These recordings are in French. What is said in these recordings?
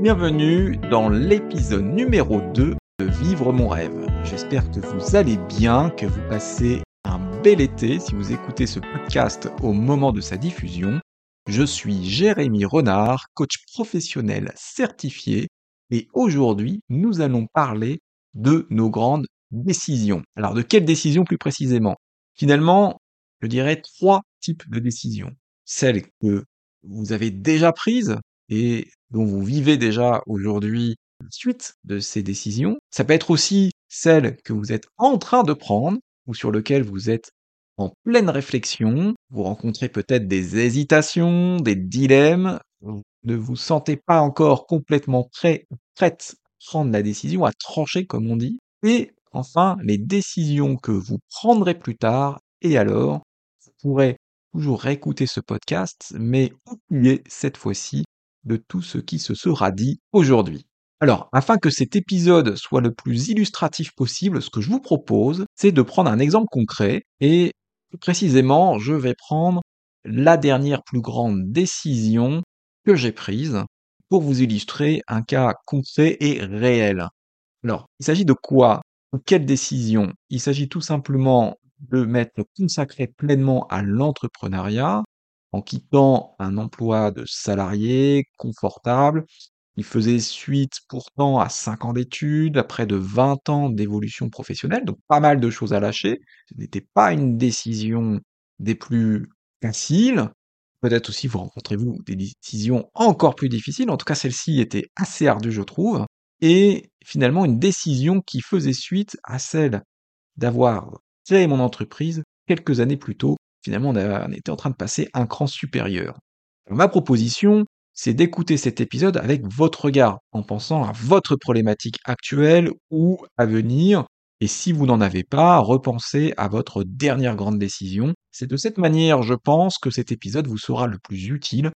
Bienvenue dans l'épisode numéro 2 de Vivre mon rêve. J'espère que vous allez bien, que vous passez un bel été si vous écoutez ce podcast au moment de sa diffusion. Je suis Jérémy Renard, coach professionnel certifié et aujourd'hui nous allons parler de nos grandes décisions. Alors de quelles décisions plus précisément? Finalement, je dirais trois types de décisions. Celles que vous avez déjà prises et dont vous vivez déjà aujourd'hui suite de ces décisions. Ça peut être aussi celles que vous êtes en train de prendre ou sur lesquelles vous êtes en pleine réflexion. Vous rencontrez peut-être des hésitations, des dilemmes. Vous ne vous sentez pas encore complètement prêt, prête à prendre la décision, à trancher comme on dit. Et enfin, les décisions que vous prendrez plus tard. Et alors, vous pourrez toujours réécouter ce podcast, mais oubliez cette fois-ci de tout ce qui se sera dit aujourd'hui. Alors, afin que cet épisode soit le plus illustratif possible, ce que je vous propose, c'est de prendre un exemple concret et précisément, je vais prendre la dernière plus grande décision que j'ai prise pour vous illustrer un cas concret et réel. Alors, il s'agit de quoi Quelle décision? Il s'agit tout simplement de m'être consacré pleinement à l'entrepreneuriat en quittant un emploi de salarié confortable. Il faisait suite pourtant à 5 ans d'études, à près de 20 ans d'évolution professionnelle, donc pas mal de choses à lâcher. Ce n'était pas une décision des plus faciles. Peut-être aussi vous rencontrez-vous des décisions encore plus difficiles. En tout cas, celle-ci était assez ardue, je trouve. Et finalement, une décision qui faisait suite à celle d'avoir créé mon entreprise quelques années plus tôt finalement, on, était en train de passer un cran supérieur. ma proposition, c'est d'écouter cet épisode avec votre regard, en pensant à votre problématique actuelle ou à venir, et si vous n'en avez pas, repensez à votre dernière grande décision. C'est de cette manière, je pense, que cet épisode vous sera le plus utile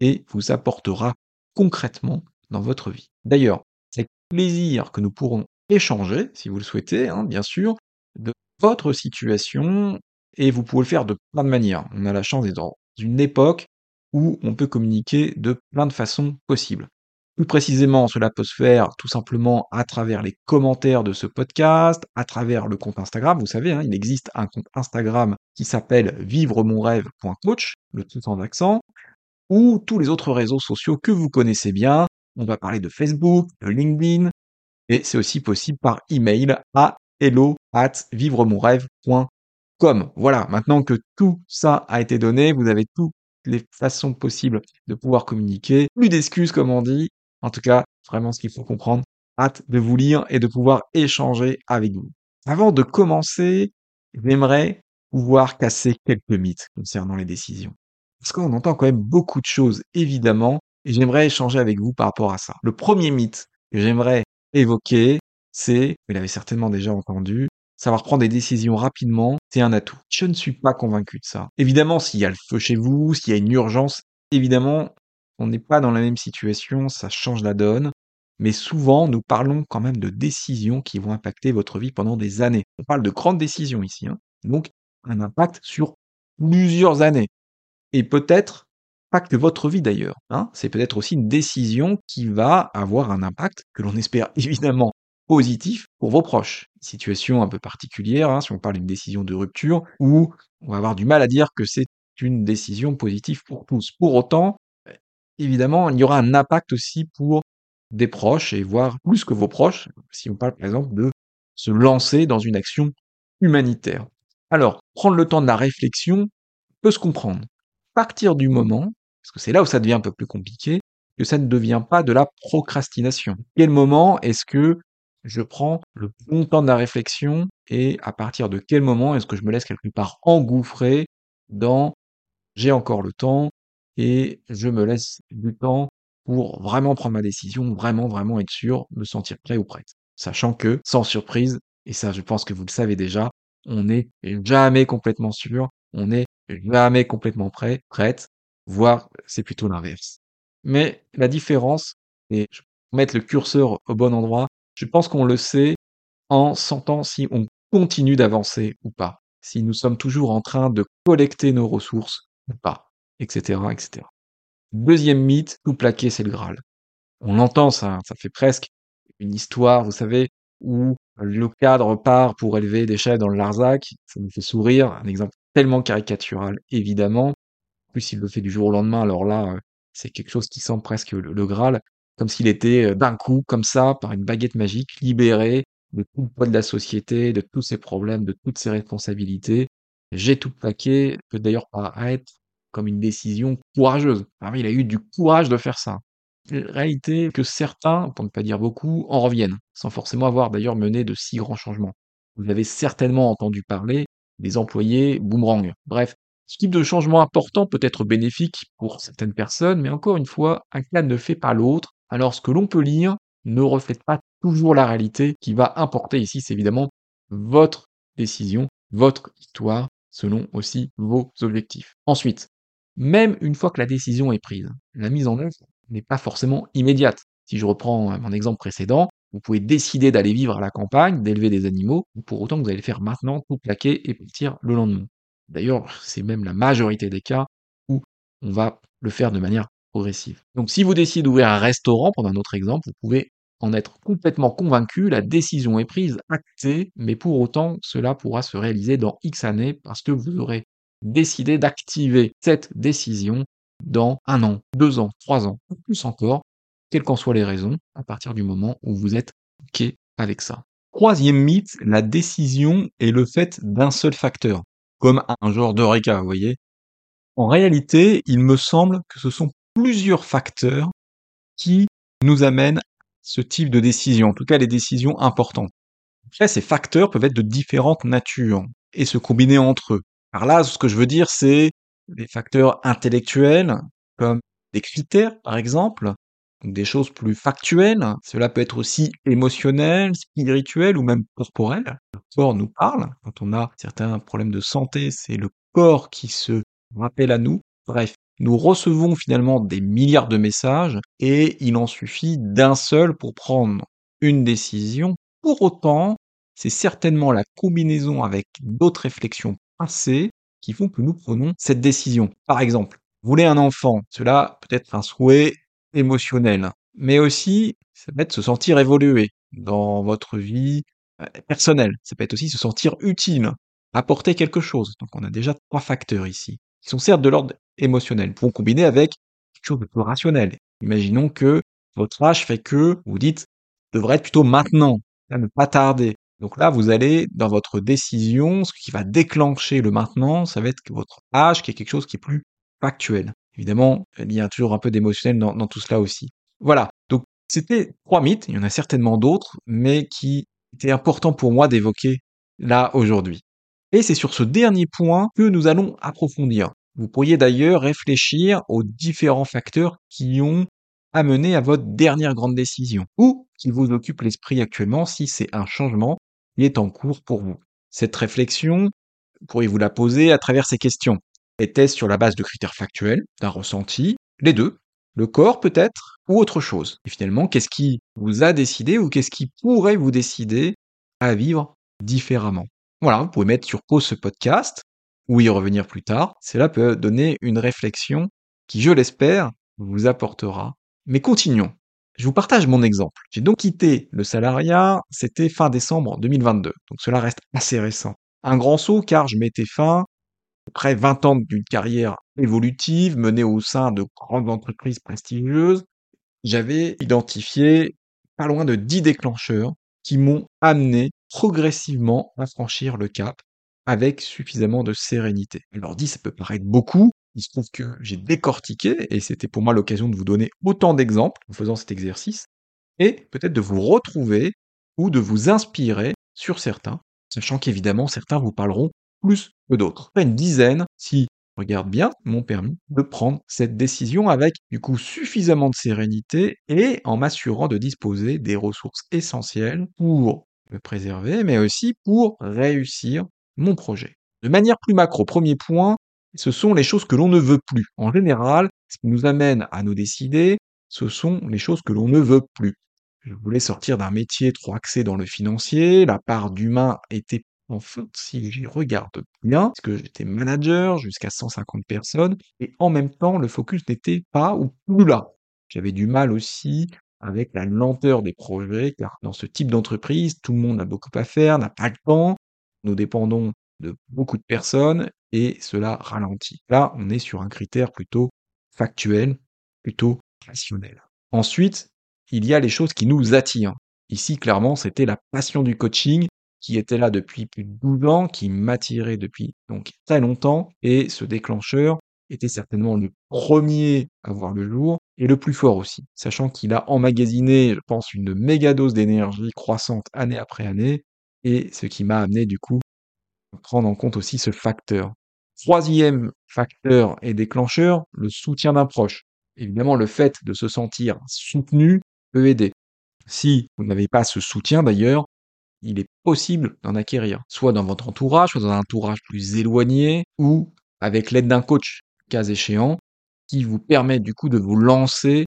et vous apportera concrètement dans votre vie. D'ailleurs, c'est plaisir que nous pourrons échanger, si vous le souhaitez, hein, bien sûr, de votre situation et vous pouvez le faire de plein de manières. On a la chance d'être dans une époque où on peut communiquer de plein de façons possibles. Plus précisément, cela peut se faire tout simplement à travers les commentaires de ce podcast, à travers le compte Instagram. Vous savez, hein, il existe un compte Instagram qui s'appelle vivremonrêve.coach, le tout en accent, ou tous les autres réseaux sociaux que vous connaissez bien. On va parler de Facebook, de LinkedIn, et c'est aussi possible par email à hello at vivremonrêve.coach comme. Voilà, maintenant que tout ça a été donné, vous avez toutes les façons possibles de pouvoir communiquer. Plus d'excuses, comme on dit. En tout cas, vraiment ce qu'il faut comprendre. Hâte de vous lire et de pouvoir échanger avec vous. Avant de commencer, j'aimerais pouvoir casser quelques mythes concernant les décisions. Parce qu'on entend quand même beaucoup de choses, évidemment, et j'aimerais échanger avec vous par rapport à ça. Le premier mythe que j'aimerais évoquer, c'est, vous l'avez certainement déjà entendu, Savoir prendre des décisions rapidement, c'est un atout. Je ne suis pas convaincu de ça. Évidemment, s'il y a le feu chez vous, s'il y a une urgence, évidemment, on n'est pas dans la même situation, ça change la donne. Mais souvent, nous parlons quand même de décisions qui vont impacter votre vie pendant des années. On parle de grandes décisions ici. Hein. Donc, un impact sur plusieurs années. Et peut-être que votre vie d'ailleurs. Hein. C'est peut-être aussi une décision qui va avoir un impact que l'on espère évidemment positif pour vos proches. Situation un peu particulière, hein, si on parle d'une décision de rupture, où on va avoir du mal à dire que c'est une décision positive pour tous. Pour autant, évidemment, il y aura un impact aussi pour des proches, et voire plus que vos proches, si on parle par exemple de se lancer dans une action humanitaire. Alors, prendre le temps de la réflexion peut se comprendre. Partir du moment, parce que c'est là où ça devient un peu plus compliqué, que ça ne devient pas de la procrastination. Quel moment est-ce que je prends le bon temps de la réflexion et à partir de quel moment est-ce que je me laisse quelque part engouffrer dans j'ai encore le temps et je me laisse du temps pour vraiment prendre ma décision, vraiment, vraiment être sûr, me sentir prêt ou prête. Sachant que, sans surprise, et ça je pense que vous le savez déjà, on n'est jamais complètement sûr, on n'est jamais complètement prêt, prête, voire c'est plutôt l'inverse. Mais la différence, et je mettre le curseur au bon endroit, je pense qu'on le sait en sentant si on continue d'avancer ou pas, si nous sommes toujours en train de collecter nos ressources ou pas, etc., etc. Deuxième mythe, tout plaquer, c'est le Graal. On l'entend ça, ça fait presque une histoire, vous savez, où le cadre part pour élever des chèvres dans le Larzac, ça me fait sourire, un exemple tellement caricatural évidemment. En plus, il le fait du jour au lendemain, alors là, heu, c'est quelque chose qui sent presque le Graal, comme s'il était, d'un coup, comme ça, par une baguette magique, libéré de tout le poids de la société, de tous ses problèmes, de toutes ses responsabilités. J'ai tout plaqué, peut d'ailleurs paraître comme une décision courageuse. Ah il a eu du courage de faire ça. Réalité que certains, pour ne pas dire beaucoup, en reviennent, sans forcément avoir d'ailleurs mené de si grands changements. Vous avez certainement entendu parler des employés boomerang. Bref, ce type de changement important peut être bénéfique pour certaines personnes, mais encore une fois, un cas ne fait pas l'autre. Alors ce que l'on peut lire ne reflète pas toujours la réalité. Qui va importer ici, c'est évidemment votre décision, votre histoire, selon aussi vos objectifs. Ensuite, même une fois que la décision est prise, la mise en œuvre n'est pas forcément immédiate. Si je reprends euh, mon exemple précédent, vous pouvez décider d'aller vivre à la campagne, d'élever des animaux, pour autant vous allez le faire maintenant, tout plaquer et partir le lendemain. D'ailleurs, c'est même la majorité des cas où on va le faire de manière Donc si vous décidez d'ouvrir un restaurant, pendant un autre exemple, vous pouvez en être complètement convaincu, la décision est prise, actée, mais pour autant, cela pourra se réaliser dans X années parce que vous aurez décidé d'activer cette décision dans un an, deux ans, trois ans, ou plus encore, quelles qu'en soient les raisons, à partir du moment où vous êtes OK avec ça. Troisième mythe, la décision est le fait d'un seul facteur, comme un genre de réca, vous voyez. En réalité, il me semble que ce sont plusieurs facteurs qui nous amènent à ce type de décision, en tout cas les décisions importantes. Ces facteurs peuvent être de différentes natures et se combiner entre eux. Alors là, ce que je veux dire, c'est des facteurs intellectuels, comme des critères, par exemple, des choses plus factuelles. Cela peut être aussi émotionnel, spirituel ou même corporel. Le corps nous parle. Quand on a certains problèmes de santé, c'est le corps qui se rappelle à nous. Bref, nous recevons finalement des milliards de messages et il en suffit d'un seul pour prendre une décision. Pour autant, c'est certainement la combinaison avec d'autres réflexions passées qui font que nous prenons cette décision. Par exemple, voulez un enfant, cela peut être un souhait émotionnel, mais aussi ça peut être se sentir évoluer dans votre vie euh, personnelle. Ça peut être aussi se sentir utile, apporter quelque chose. Donc on a déjà trois facteurs ici, qui sont certes de l'ordre émotionnel, pour combiner avec quelque chose de plus rationnel. Imaginons que votre âge fait que vous dites devrait être plutôt maintenant, ne pas tarder. Donc là, vous allez dans votre décision, ce qui va déclencher le maintenant, ça va être votre âge, qui est quelque chose qui est plus factuel. Évidemment, il y a toujours un peu d'émotionnel dans, dans tout cela aussi. Voilà, donc c'était trois mythes, il y en a certainement d'autres, mais qui étaient importants pour moi d'évoquer là aujourd'hui. Et c'est sur ce dernier point que nous allons approfondir. Vous pourriez d'ailleurs réfléchir aux différents facteurs qui ont amené à votre dernière grande décision, ou qui vous occupe l'esprit actuellement si c'est un changement est en cours pour vous. Cette réflexion, pourriez-vous la poser à travers ces questions? Était-ce sur la base de critères factuels, d'un ressenti? Les deux. Le corps peut-être Ou autre chose? Et finalement, qu'est-ce qui vous a décidé ou qu'est-ce qui pourrait vous décider à vivre différemment? Voilà, vous pouvez mettre sur pause ce podcast ou y revenir plus tard. Cela peut donner une réflexion qui, je l'espère, vous apportera. Mais continuons. Je vous partage mon exemple. J'ai donc quitté le salariat, c'était fin décembre 2022, donc cela reste assez récent. Un grand saut car je mettais fin après 20 ans d'une carrière évolutive menée au sein de grandes entreprises prestigieuses. J'avais identifié pas loin de 10 déclencheurs qui m'ont amené progressivement à franchir le cap avec suffisamment de sérénité. Alors 10, ça peut paraître beaucoup, il se trouve que j'ai décortiqué, et c'était pour moi l'occasion de vous donner autant d'exemples en faisant cet exercice, et peut-être de vous retrouver ou de vous inspirer sur certains, sachant qu'évidemment certains vous parleront plus que d'autres. Une dizaine, si je regarde bien, m'ont permis de prendre cette décision avec du coup suffisamment de sérénité et en m'assurant de disposer des ressources essentielles pour me préserver, mais aussi pour réussir mon projet. De manière plus macro, premier point, ce sont les choses que l'on ne veut plus. En général, ce qui nous amène à nous décider, ce sont les choses que l'on ne veut plus. Je voulais sortir d'un métier trop axé dans le financier, la part d'humain était en fait, si j'y regarde bien, parce que j'étais manager jusqu'à 150 personnes, et en même temps, le focus n'était pas ou plus là. J'avais du mal aussi avec la lenteur des projets, car dans ce type d'entreprise, tout le monde a beaucoup à faire, n'a pas le temps, nous dépendons de beaucoup de personnes et cela ralentit. Là, on est sur un critère plutôt factuel, plutôt rationnel. Ensuite, il y a les choses qui nous attirent. Ici, clairement, c'était la passion du coaching qui était là depuis plus de 12 ans, qui m'attirait depuis donc très longtemps, et ce déclencheur était certainement le premier à voir le jour, et le plus fort aussi, sachant qu'il a emmagasiné, je pense, une méga dose d'énergie croissante année après année, et ce qui m'a amené du coup à prendre en compte aussi ce facteur. Troisième facteur et déclencheur, le soutien d'un proche. Évidemment, le fait de se sentir soutenu peut aider. Si vous n'avez pas ce soutien d'ailleurs, il est possible d'en acquérir, soit dans votre entourage, soit dans un entourage plus éloigné, ou avec l'aide d'un coach, cas échéant, qui vous permet du coup de vous lancer,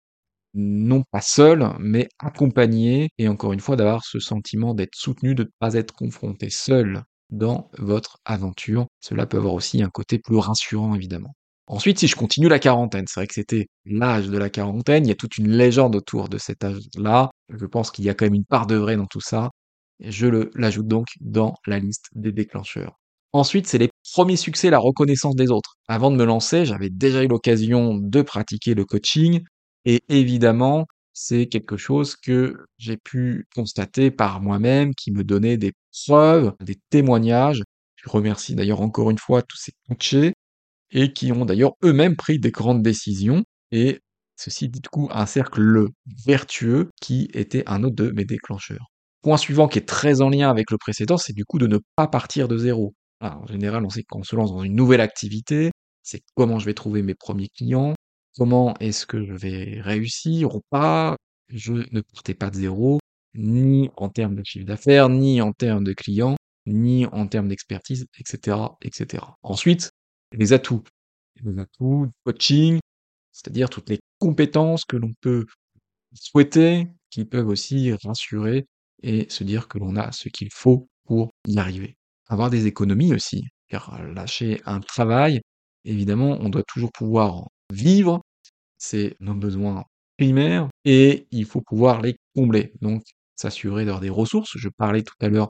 non pas seul, mais accompagné, et encore une fois d'avoir ce sentiment d'être soutenu, de ne pas être confronté seul dans votre aventure. Cela peut avoir aussi un côté plus rassurant, évidemment. Ensuite, si je continue la quarantaine, c'est vrai que c'était l'âge de la quarantaine, il y a toute une légende autour de cet âge-là. Je pense qu'il y a quand même une part de vrai dans tout ça. Je l'ajoute donc dans la liste des déclencheurs. Ensuite, c'est les premiers succès, la reconnaissance des autres. Avant de me lancer, j'avais déjà eu l'occasion de pratiquer le coaching. Et évidemment, c'est quelque chose que j'ai pu constater par moi-même, qui me donnait des preuves, des témoignages. Je remercie d'ailleurs encore une fois tous ces coachés et qui ont d'ailleurs eux-mêmes pris des grandes décisions. Et ceci dit du coup un cercle vertueux qui était un autre de mes déclencheurs. Point suivant qui est très en lien avec le précédent, c'est du coup de ne pas partir de zéro. en général, on sait qu'on se lance dans une nouvelle activité, c'est comment je vais trouver mes premiers clients, comment est-ce que je vais réussir ou pas. Je ne partais pas de zéro, ni en termes de chiffre d'affaires, ni en termes de clients, ni en termes d'expertise, etc., etc. Ensuite, les atouts. Les atouts, coaching, c'est-à-dire toutes les compétences que l'on peut souhaiter, qui peuvent aussi rassurer et se dire que l'on a ce qu'il faut pour y arriver. Avoir des économies aussi, car lâcher un travail, évidemment, on doit toujours pouvoir vivre, c'est nos besoins primaires, et il faut pouvoir les combler. Donc, s'assurer d'avoir des ressources. Je parlais tout à l'heure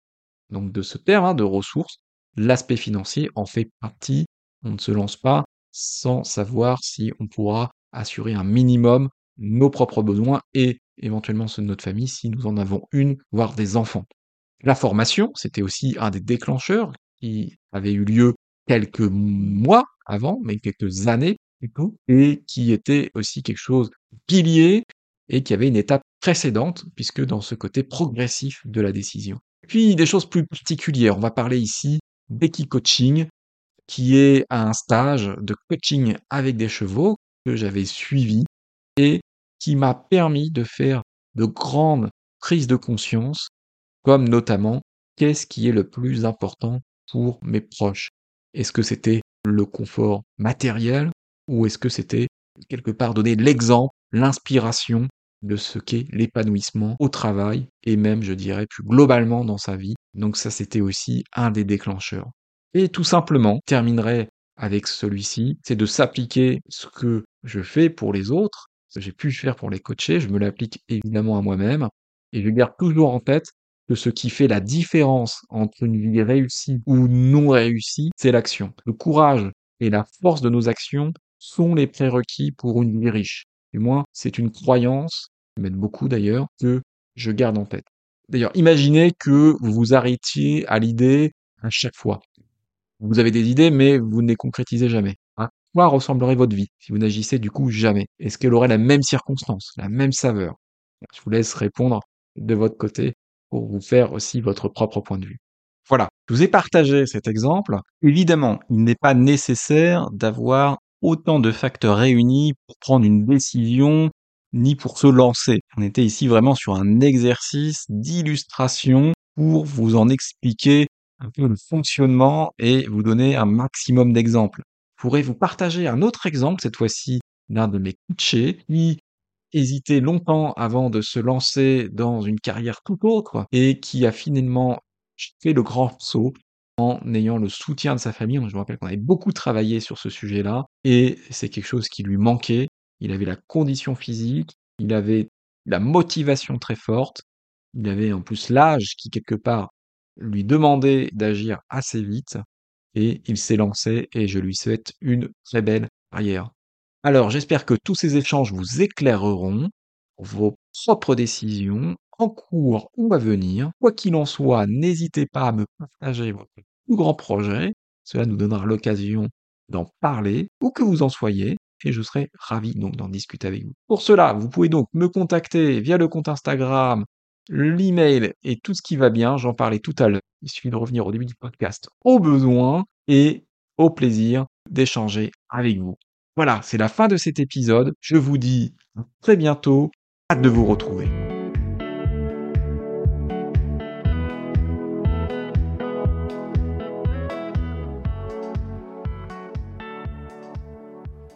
donc de ce terme hein, de ressources. L'aspect financier en fait partie. On ne se lance pas sans savoir si on pourra assurer un minimum nos propres besoins et éventuellement ceux de notre famille si nous en avons une, voire des enfants. La formation, c'était aussi un des déclencheurs qui avait eu lieu quelques mois avant, mais quelques années plutôt, et qui était aussi quelque chose de pilier et qui avait une étape précédente, puisque dans ce côté progressif de la décision. Puis des choses plus particulières, on va parler ici Becky Coaching, qui est un stage de coaching avec des chevaux que j'avais suivi et qui m'a permis de faire de grandes prises de conscience, comme notamment qu'est-ce qui est le plus important pour mes proches? Est-ce que c'était le confort matériel ou est-ce que c'était quelque part donner l'exemple, l'inspiration de ce qu'est l'épanouissement au travail et même, je dirais, plus globalement dans sa vie. Donc ça, c'était aussi un des déclencheurs. Et tout simplement, terminerai avec celui-ci, c'est de s'appliquer ce que je fais pour les autres que j'ai pu faire pour les coacher, je me l'applique évidemment à moi-même, et je garde toujours en tête que ce qui fait la différence entre une vie réussie ou non réussie, c'est l'action. Le courage et la force de nos actions sont les prérequis pour une vie riche. Du moins, c'est une croyance, qui beaucoup d'ailleurs, que je garde en tête. D'ailleurs, imaginez que vous vous arrêtiez à l'idée à chaque fois. Vous avez des idées, mais vous ne les concrétisez jamais quoi ressemblerait votre vie si vous n'agissez du coup jamais? Est-ce qu'elle aurait la même circonstance, la même saveur? Je vous laisse répondre de votre côté pour vous faire aussi votre propre point de vue. Voilà, je vous ai partagé cet exemple. Évidemment, il n'est pas nécessaire d'avoir autant de facteurs réunis pour prendre une décision ni pour se lancer. On était ici vraiment sur un exercice d'illustration pour vous en expliquer un peu le fonctionnement et vous donner un maximum d'exemples pourrais vous partager un autre exemple, cette fois-ci d'un de mes coachés, qui hésitait longtemps avant de se lancer dans une carrière tout autre et qui a finalement fait le grand saut en ayant le soutien de sa famille. Je me rappelle qu'on avait beaucoup travaillé sur ce sujet-là et c'est quelque chose qui lui manquait. Il avait la condition physique, il avait la motivation très forte. Il avait en plus l'âge qui, quelque part, lui demandait d'agir assez vite. Et il s'est lancé et je lui souhaite une très belle carrière. Alors, j'espère que tous ces échanges vous éclaireront vos propres décisions en cours ou à venir. Quoi qu'il en soit, n'hésitez pas à me partager votre plus grand projet. Cela nous donnera l'occasion d'en parler, où que vous en soyez, et je serai ravi donc d'en discuter avec vous. Pour cela, vous pouvez donc me contacter via le compte Instagram, l'email et tout ce qui va bien. J'en parlais tout à l'heure. Il suffit de revenir au début du podcast au besoin et au plaisir d'échanger avec vous. Voilà, c'est la fin de cet épisode. Je vous dis à très bientôt. Hâte de vous retrouver.